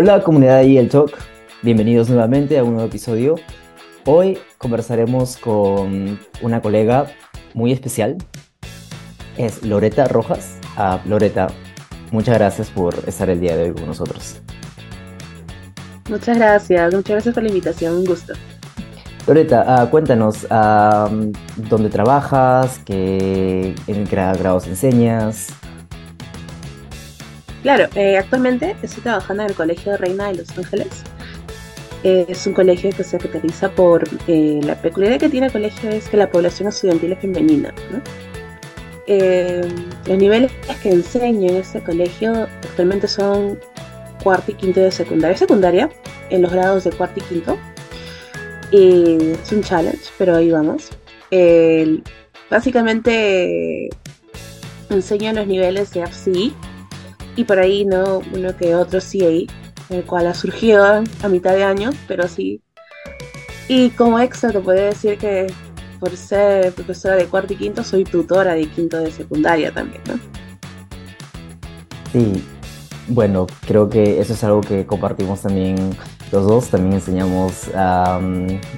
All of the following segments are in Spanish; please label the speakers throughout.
Speaker 1: Hola comunidad de el Talk, bienvenidos nuevamente a un nuevo episodio. Hoy conversaremos con una colega muy especial, es Loreta Rojas. Ah, Loreta, muchas gracias por estar el día de hoy con nosotros.
Speaker 2: Muchas gracias, muchas gracias por la invitación, un gusto.
Speaker 1: Loreta, ah, cuéntanos, ¿dónde trabajas? ¿Qué, ¿En qué grados enseñas?
Speaker 2: Claro, eh, actualmente estoy trabajando en el Colegio Reina de Los Ángeles. Eh, es un colegio que se caracteriza por eh, la peculiaridad que tiene el colegio es que la población estudiantil es femenina. los niveles que enseño en este colegio actualmente son cuarto y quinto de secundaria. Secundaria, en los grados de cuarto y quinto. es un challenge, pero ahí vamos. básicamente enseño los niveles de FCI y por ahí no uno que otro CA, el cual ha surgido a mitad de año, pero sí. Y como extra te puedo decir que por ser profesora de cuarto y quinto, soy tutora de quinto de secundaria también, ¿no?
Speaker 1: Sí, bueno, creo que eso es algo que compartimos también los dos. También enseñamos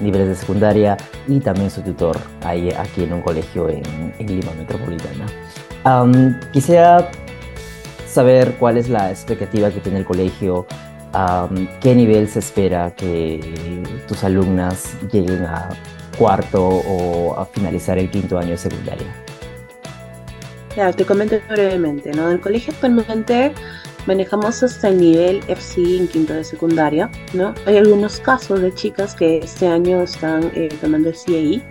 Speaker 1: niveles de secundaria y también soy tutor ahí, aquí en un colegio en, Lima Metropolitana. quisiera saber cuál es la expectativa que tiene el colegio, qué nivel se espera que tus alumnas lleguen a cuarto o a finalizar el quinto año de secundaria.
Speaker 2: Claro, te comento brevemente, ¿no? En el colegio actualmente manejamos hasta el nivel FC en quinto de secundaria, ¿no? Hay algunos casos de chicas que este año están eh, tomando el CAI,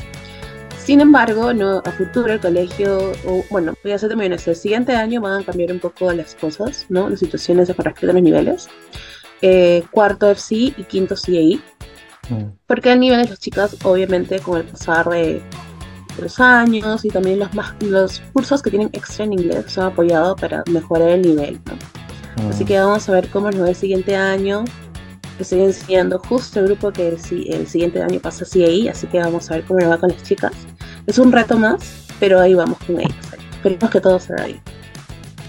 Speaker 2: sin embargo, no, a futuro el colegio, bueno, voy a ser muy honesto, el siguiente año van a cambiar un poco las cosas, ¿no? Las situaciones con respecto a los niveles. Eh, cuarto FC y quinto CAI. Mm. Porque el nivel de las chicas, obviamente, con el pasar de los años y también los, más, los cursos que tienen extra en inglés son apoyados para mejorar el nivel, ¿no? Mm. Así que vamos a ver cómo nos va el siguiente año. Estoy enseñando justo el grupo que el, el siguiente año pasa CAI, así que vamos a ver cómo nos va con las chicas. Es un reto más, pero ahí vamos con ellos. Esperemos que todo sea ahí.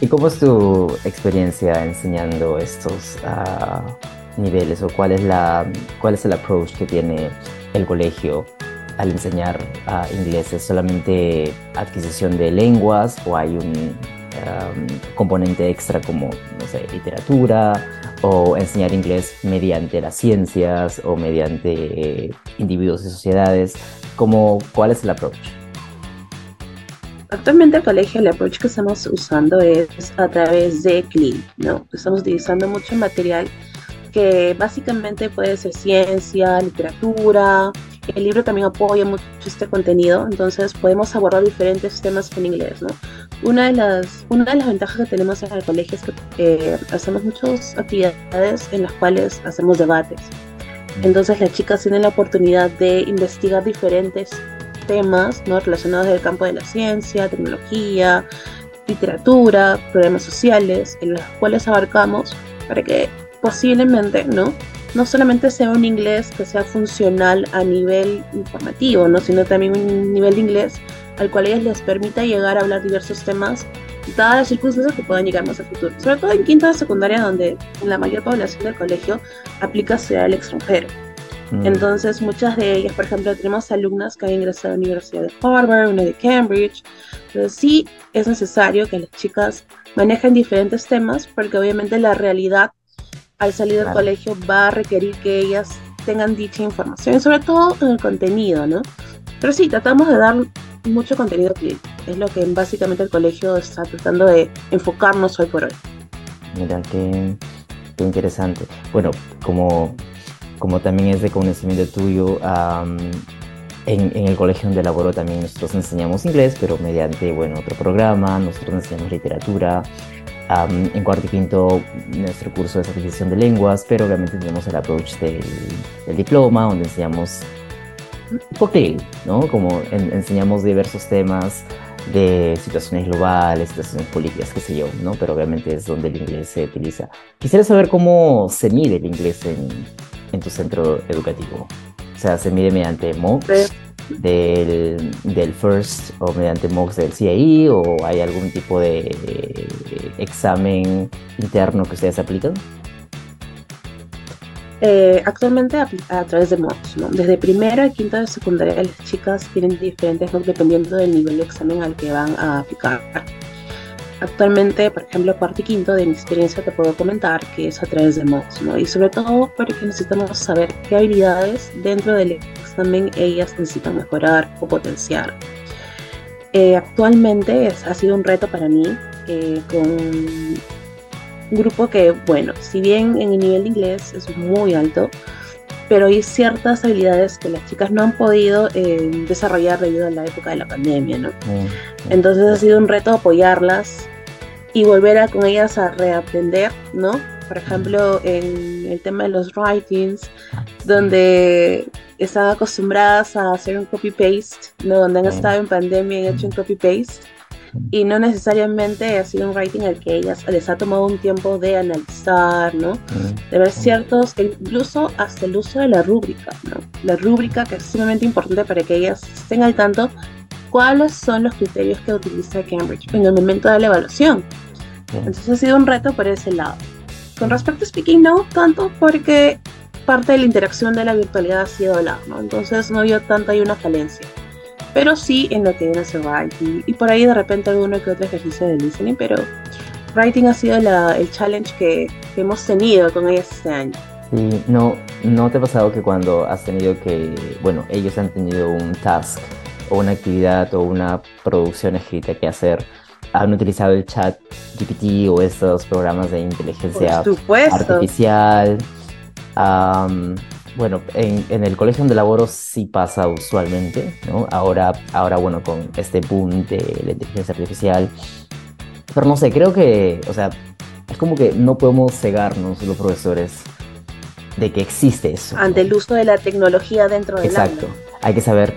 Speaker 1: ¿Y cómo es tu experiencia enseñando estos ah, niveles o cuál es, la, cuál es el approach que tiene el colegio al enseñar uh, inglés? ¿Es solamente adquisición de lenguas o hay un componente extra como, no sé, literatura o enseñar inglés mediante las ciencias o mediante individuos y sociedades? como cuál es el approach?
Speaker 2: Actualmente el colegio, el approach que estamos usando es a través de CLIN, ¿no? Estamos utilizando mucho material que básicamente puede ser ciencia, literatura. El libro también apoya mucho este contenido, entonces podemos abordar diferentes temas en inglés, ¿no? Una de las, una de las ventajas que tenemos en el colegio es que eh, hacemos muchas actividades en las cuales hacemos debates. Entonces las chicas tienen la oportunidad de investigar diferentes temas ¿no? relacionados del campo de la ciencia, tecnología, literatura, problemas sociales, en los cuales abarcamos para que posiblemente no, no solamente sea un inglés que sea funcional a nivel informativo, ¿no? sino también un nivel de inglés al cual ellas les permita llegar a hablar diversos temas dadas las circunstancias que puedan llegar más a futuro. Sobre todo en quinta de secundaria, donde la mayor población del colegio aplica sea el extranjero. Mm. Entonces, muchas de ellas, por ejemplo, tenemos alumnas que han ingresado a la Universidad de Harvard, una de Cambridge. Entonces, sí es necesario que las chicas manejen diferentes temas, porque obviamente la realidad al salir del colegio va a requerir que ellas tengan dicha información, sobre todo en el contenido, ¿no? Pero sí, tratamos de dar mucho contenido que es lo que básicamente el colegio está tratando de enfocarnos hoy por hoy.
Speaker 1: Mira, qué, interesante. Bueno, como, como también es de conocimiento tuyo, en, en, el colegio donde laboro también nosotros enseñamos inglés, pero mediante, bueno, otro programa, nosotros enseñamos literatura. en cuarto y quinto, nuestro curso es adquisición de lenguas, pero obviamente tenemos el approach del, del diploma, donde enseñamos cocktail, ¿no? Como enseñamos diversos temas de situaciones globales, situaciones políticas, qué sé yo, ¿no? Pero obviamente es donde el inglés se utiliza. Quisiera saber cómo se mide el inglés en, en tu centro educativo. O sea, ¿se mide mediante MOOCs del, del FIRST o mediante MOOCs del CIE o hay algún tipo de examen interno que ustedes aplican?
Speaker 2: Eh, actualmente a, través de mods, ¿no? Desde primero a quinto de secundaria las chicas tienen diferentes mods dependiendo del nivel de examen al que van a aplicar. Actualmente, por ejemplo, cuarto y quinto de mi experiencia te puedo comentar que es a través de mods, ¿no? Y sobre todo porque necesitamos saber qué habilidades dentro del examen ellas necesitan mejorar o potenciar. Eh, actualmente ha sido un reto para mí eh, con un grupo que, bueno, si bien en el nivel de inglés es muy alto, pero hay ciertas habilidades que las chicas no han podido eh, desarrollar debido a la época de la pandemia, ¿no? Mm, Entonces ha sido un reto apoyarlas y volver a con ellas a reaprender, ¿no? Por ejemplo, en el tema de los writings, donde están acostumbradas a hacer un copy-paste, ¿no? Donde han estado en pandemia y han hecho un copy-paste. Y no necesariamente ha sido un writing al que ellas les ha tomado un tiempo de analizar, ¿no? De ver ciertos, incluso hasta el uso de la rúbrica, ¿no? La rúbrica que es sumamente importante para que ellas estén al tanto cuáles son los criterios que utiliza Cambridge en el momento de la evaluación. Entonces ha sido un reto por ese lado. Con respecto a speaking, no tanto porque parte de la interacción de la virtualidad ha sido hablar, ¿no? Entonces no vio tanto hay una falencia. Pero sí en lo que viene a ser writing. Y por ahí de repente alguno que otro ejercicio de listening, pero writing ha sido el challenge que, hemos tenido con ellas este año.
Speaker 1: Sí, no, ¿no te ha pasado que cuando has tenido que, bueno, ellos han tenido un task o una actividad o una producción escrita que hacer, han utilizado el chat GPT o estos programas de inteligencia artificial? Bueno, en, el colegio donde laboro sí pasa usualmente, ¿no? Ahora, ahora, bueno, con este boom de la inteligencia artificial. Pero no sé, creo que, o sea, es como que no podemos cegarnos los profesores de que existe eso.
Speaker 2: Ante el uso de la tecnología dentro del
Speaker 1: Exacto. Hay que saber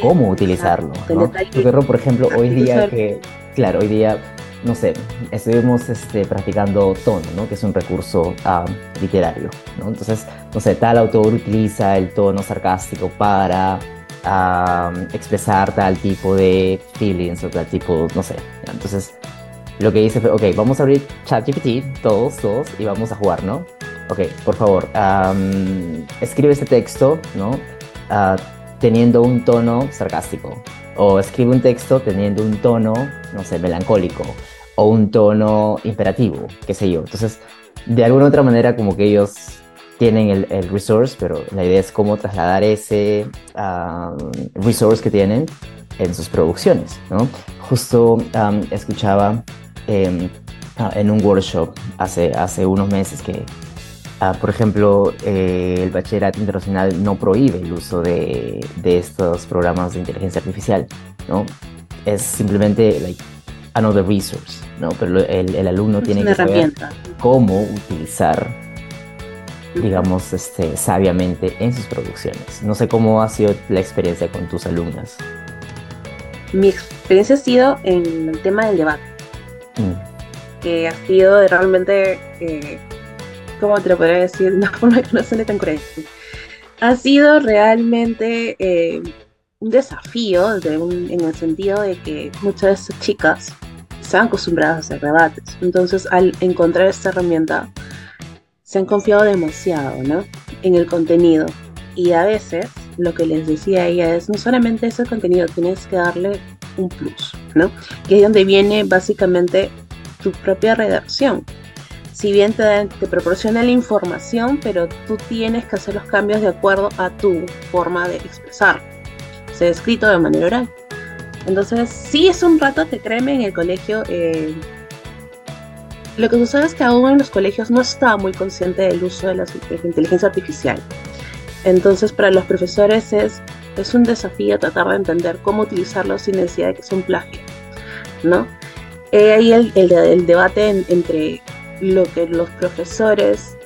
Speaker 1: cómo utilizarlo. ¿no? Porque, por ejemplo, hoy día que, claro, hoy día no sé, estuvimos este, practicando tono, ¿no? que es un recurso ah, literario. ¿no? Entonces, no sé, tal autor utiliza el tono sarcástico para ah, expresar tal tipo de feelings o tal tipo, no sé. Entonces, lo que hice fue, ok, vamos a abrir ChatGPT, todos, todos, y vamos a jugar, ¿no? Ok, por favor, escribe este texto, ¿no? Ah, teniendo un tono sarcástico. O escribe un texto teniendo un tono, no sé, melancólico o un tono imperativo, qué sé yo. Entonces, de alguna otra manera como que ellos tienen el, el resource, pero la idea es cómo trasladar ese resource que tienen en sus producciones, ¿no? Justo escuchaba em, ah, en un workshop hace, hace unos meses que, ah, por ejemplo, eh, el bachillerato internacional no prohíbe el uso de, de estos programas de inteligencia artificial, ¿no? Es simplemente like, another resource, ¿no? Pero el, el alumno tiene que saber cómo utilizar, digamos, este, sabiamente en sus producciones. No sé cómo ha sido la experiencia con tus alumnas.
Speaker 2: Mi experiencia ha sido en el tema del debate, mm. que ha sido realmente, eh, ¿cómo te lo podría decir? De una forma que no suene tan correcta. Ha sido realmente eh, un desafío en el sentido de que muchas de estas chicas están acostumbradas a hacer debates. Entonces, al encontrar esta herramienta, se han confiado demasiado, ¿no? En el contenido. Y a veces, lo que les decía ella es, no solamente ese contenido, tienes que darle un plus, ¿no? Que es donde viene básicamente tu propia redacción. Si bien te, te proporciona la información, pero tú tienes que hacer los cambios de acuerdo a tu forma de expresar. Se ha escrito de manera oral. Entonces, sí es un rato que créeme en el colegio. Eh, lo que sucede es que aún en los colegios no está muy consciente del uso de la, inteligencia artificial. Entonces, para los profesores es, es un desafío tratar de entender cómo utilizarlo sin necesidad de que sea un plagio, ¿no? ahí el, el, debate entre lo que los profesores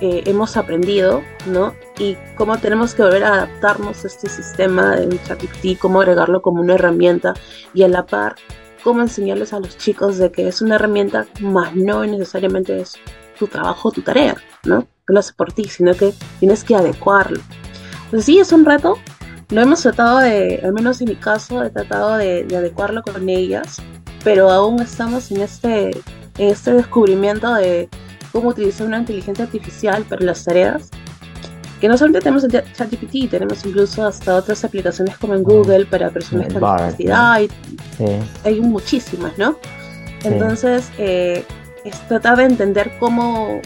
Speaker 2: eh, hemos aprendido, ¿no? Y cómo tenemos que volver a adaptarnos a este sistema de ChatGPT, cómo agregarlo como una herramienta y a la par, cómo enseñarles a los chicos de que es una herramienta, más no necesariamente es tu trabajo, tu tarea, ¿no? Que lo hace por ti, sino que tienes que adecuarlo. Pues sí, es un reto. Lo hemos tratado de, al menos en mi caso, he tratado de, de adecuarlo con ellas, pero aún estamos en este, este descubrimiento de cómo utilizar una inteligencia artificial para las tareas que no solamente tenemos ChatGPT, tenemos incluso hasta otras aplicaciones como en Google para personas con discapacidad. Hay muchísimas, ¿no? Entonces, eh, es tratar de entender cómo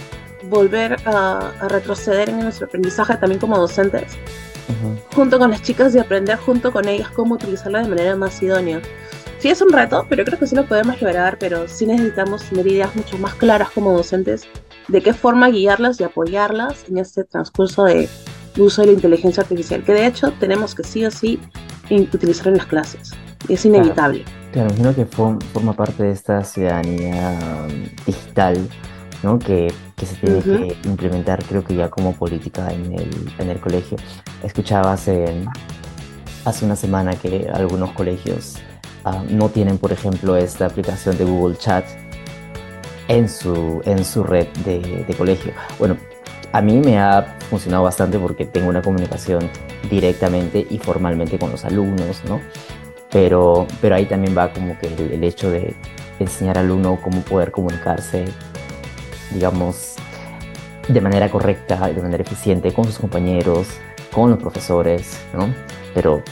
Speaker 2: volver a, retroceder en nuestro aprendizaje también como docentes, junto con las chicas y aprender junto con ellas cómo utilizarla de manera más idónea. Sí es un reto, pero creo que sí lo podemos lograr, pero sí necesitamos tener ideas mucho más claras como docentes de qué forma guiarlas y apoyarlas en este transcurso de uso de la inteligencia artificial, que de hecho tenemos que sí o sí utilizar en las clases. Es inevitable.
Speaker 1: Claro, imagino que forma parte de esta ciudadanía um, digital ¿no? que, que se tiene que implementar, creo que ya como política en el, en el colegio. Escuchaba hace, hace una semana que algunos colegios uh, no tienen, por ejemplo, esta aplicación de Google Chat en su, en su red de, de colegio. Bueno, a mí me ha funcionado bastante porque tengo una comunicación directamente y formalmente con los alumnos, ¿no? Pero, pero ahí también va como que el, hecho de enseñar al alumno cómo poder comunicarse, digamos, de manera correcta, de manera eficiente con sus compañeros, con los profesores, ¿no? Pero,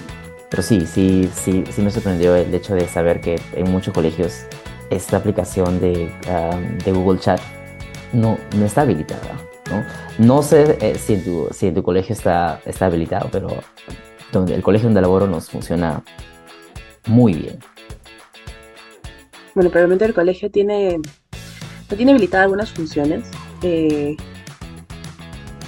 Speaker 1: pero sí, sí, sí, sí me sorprendió el hecho de saber que en muchos colegios esta aplicación de, de Google Chat no, no está habilitada. ¿no? No sé eh, si, en tu, si en tu colegio está, está habilitado, pero el colegio donde laboro nos funciona muy bien.
Speaker 2: Bueno, probablemente el colegio tiene, no tiene habilitadas algunas funciones. Eh,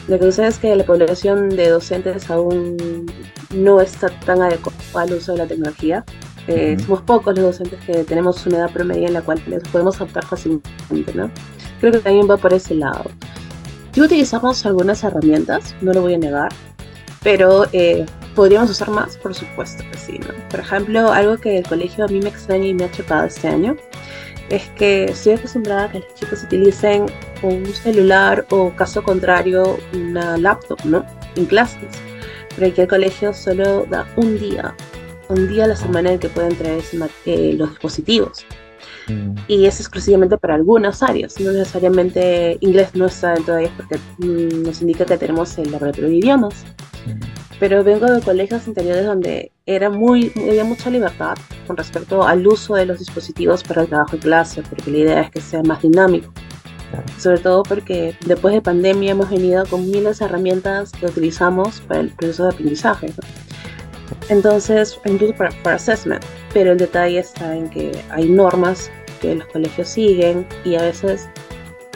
Speaker 2: lo que sucede es que la población de docentes aún no está tan adecuada al uso de la tecnología. Eh, somos pocos los docentes que tenemos una edad promedio en la cual les podemos adaptar fácilmente, ¿no? Creo que también va por ese lado. Sí utilizamos algunas herramientas, no lo voy a negar, pero eh, podríamos usar más, por supuesto que sí, ¿no? Por ejemplo, algo que el colegio a mí me extraña y me ha chocado este año es que estoy acostumbrada a que los chicos utilicen un celular o, caso contrario, una laptop, ¿no? En clases. Pero aquí el colegio solo da un día, un día a la semana en que pueden traer eh, los dispositivos. Mm. Y es exclusivamente para algunas áreas, no necesariamente inglés no está dentro de ellas porque mm, nos indica que tenemos el laboratorio de idiomas. Mm. Pero vengo de colegios interiores donde era muy, había mucha libertad con respecto al uso de los dispositivos para el trabajo en clase, porque la idea es que sea más dinámico. Sobre todo porque después de pandemia hemos venido con miles de herramientas que utilizamos para el proceso de aprendizaje. Entonces, incluso para, para assessment, pero el detalle está en que hay normas que los colegios siguen y a veces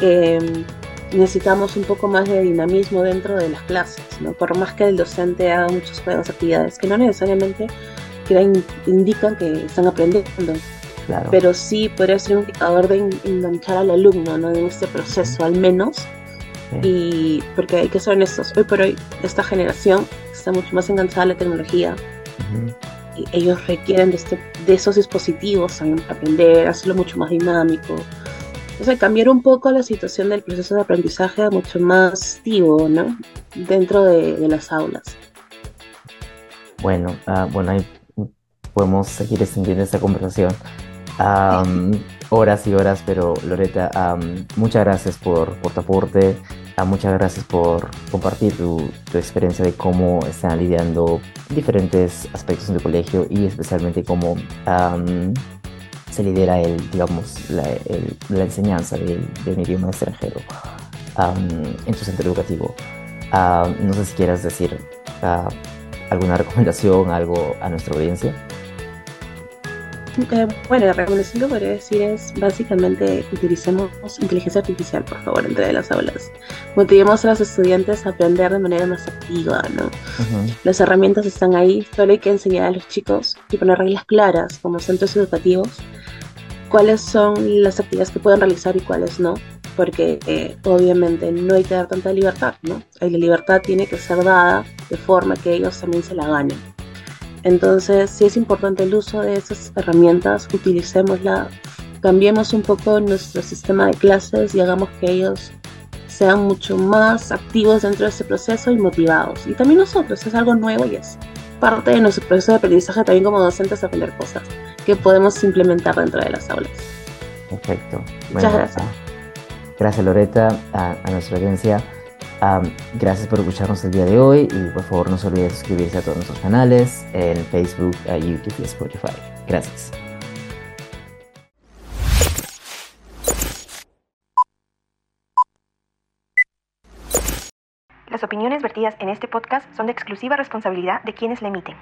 Speaker 2: em, necesitamos un poco más de dinamismo dentro de las clases, ¿no? Por más que el docente haga muchos juegos, actividades que no necesariamente indican que están aprendiendo, pero sí podría ser un indicador de enganchar al alumno, ¿no? En este proceso al menos. Y porque hay que ser honestos, hoy por hoy esta generación está mucho más enganchada a la tecnología ellos requieren de, este, de esos dispositivos para aprender, hacerlo mucho más dinámico. O sea, cambiar un poco la situación del proceso de aprendizaje a mucho más activo, ¿no? Dentro de, las aulas.
Speaker 1: Bueno, uh, bueno, ahí podemos seguir extendiendo esta conversación horas y horas, pero Loreta, muchas gracias por, por tu aporte, muchas gracias por compartir tu, experiencia de cómo están lidiando diferentes aspectos en tu colegio y especialmente cómo se lidera el, digamos, la, enseñanza de, un idioma extranjero en tu centro educativo. no sé si quieras decir ah, alguna recomendación, algo a nuestra audiencia.
Speaker 2: Eh, bueno, la recomendación que podría decir es básicamente utilicemos inteligencia artificial, por favor, entre las aulas. Motivemos a los estudiantes a aprender de manera más activa, ¿no? Las herramientas están ahí, solo hay que enseñar a los chicos y poner reglas claras como centros educativos cuáles son las actividades que pueden realizar y cuáles no, porque eh, obviamente no hay que dar tanta libertad, ¿no? La libertad tiene que ser dada de forma que ellos también se la ganen. Entonces, si es importante el uso de esas herramientas, utilicémosla, cambiemos un poco nuestro sistema de clases y hagamos que ellos sean mucho más activos dentro de este proceso y motivados. Y también nosotros, es algo nuevo y es parte de nuestro proceso de aprendizaje también como docentes aprender cosas que podemos implementar dentro de las aulas.
Speaker 1: Perfecto.
Speaker 2: Muchas gracias.
Speaker 1: Gracias Loreta, a, nuestra audiencia. Gracias por escucharnos el día de hoy y por favor no se olviden de suscribirse a todos nuestros canales en Facebook, YouTube y Spotify. Gracias.
Speaker 3: Las opiniones vertidas en este podcast son de exclusiva responsabilidad de quienes la emiten.